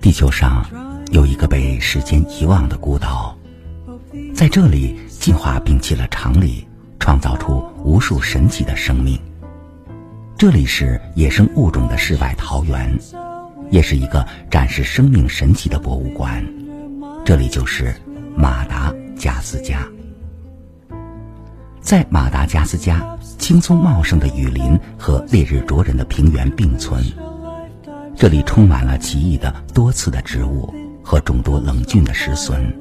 地球上有一个被时间遗忘的孤岛，在这里，进化摒弃了常理，创造出无数神奇的生命。这里是野生物种的世外桃源，也是一个展示生命神奇的博物馆。这里就是马达加斯加。在马达加斯加，青葱茂盛的雨林和烈日灼人的平原并存，这里充满了奇异的多刺的植物和众多冷峻的石笋，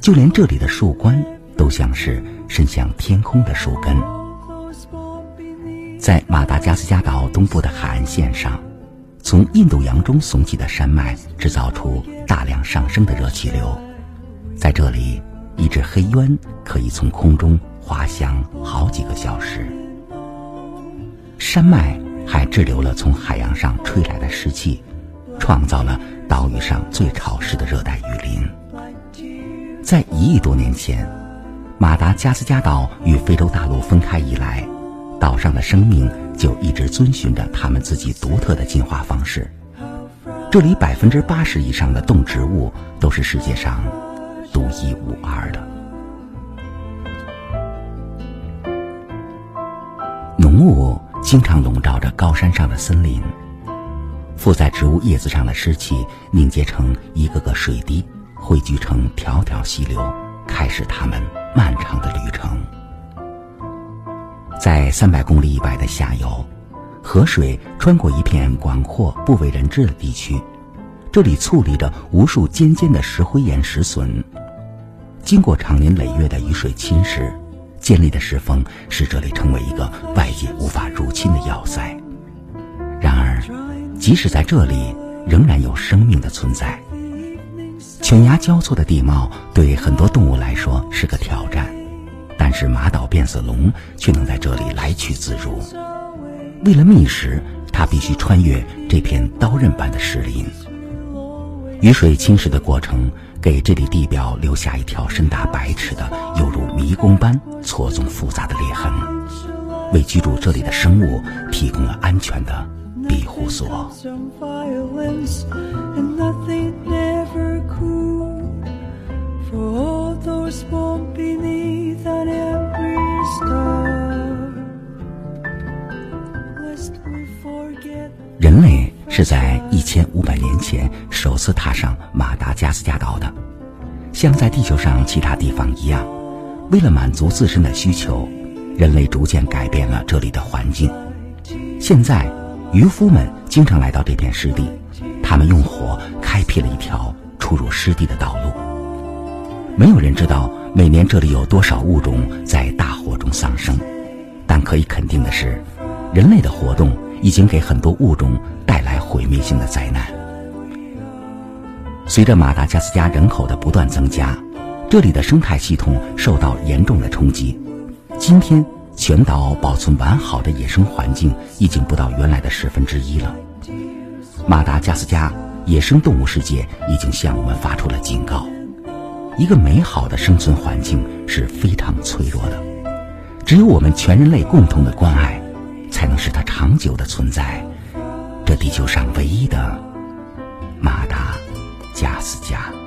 就连这里的树冠都像是伸向天空的树根。在马达加斯加岛东部的海岸线上，从印度洋中耸起的山脉制造出大量上升的热气流，在这里，一只黑鸢可以从空中滑翔好几个小时。山脉滞留了从海洋上吹来的湿气，创造了岛屿上最潮湿的热带雨林。在一亿多年前，马达加斯加岛与非洲大陆分开以来，岛上的生命就一直遵循着他们自己独特的进化方式。这里百分之八十以上的动植物都是世界上独一无二的。浓雾经常笼罩着高山上的森林，附在植物叶子上的湿气凝结成一个个水滴，汇聚成条条溪流，开始它们漫长的旅程。在三百公里以外的下游，河水穿过一片广阔不为人知的地区，这里矗立着无数尖尖的石灰岩石笋，经过长年累月的雨水侵蚀，尖利的石峰使这里成为一个外界无法入侵的要塞。然而，即使在这里，仍然有生命的存在。犬牙交错的地貌对很多动物来说是个挑战，但是马岛变色龙却能在这里来去自如。为了觅食，它必须穿越这片刀刃般的石林。雨水侵蚀的过程给这里地表留下一条深达百尺的犹如迷宫般错综复杂的裂痕，为居住这里的生物提供了安全的庇护所。人类是在一千五百年前首次踏上马达加斯加岛的，像在地球上其他地方一样，为了满足自身的需求，人类逐渐改变了这里的环境。现在，渔夫们经常来到这片湿地，他们用火开辟了一条出入湿地的道路。没有人知道每年这里有多少物种在大火中丧生，但可以肯定的是，人类的活动已经给很多物种带来毁灭性的灾难。随着马达加斯加人口的不断增加，这里的生态系统受到严重的冲击。今天，全岛保存完好的野生环境已经不到原来的十分之一了。马达加斯加野生动物世界已经向我们发出了警告：一个美好的生存环境是非常脆弱的，只有我们全人类共同的关爱，才能使它长久的存在。这地球上唯一的马达加斯加。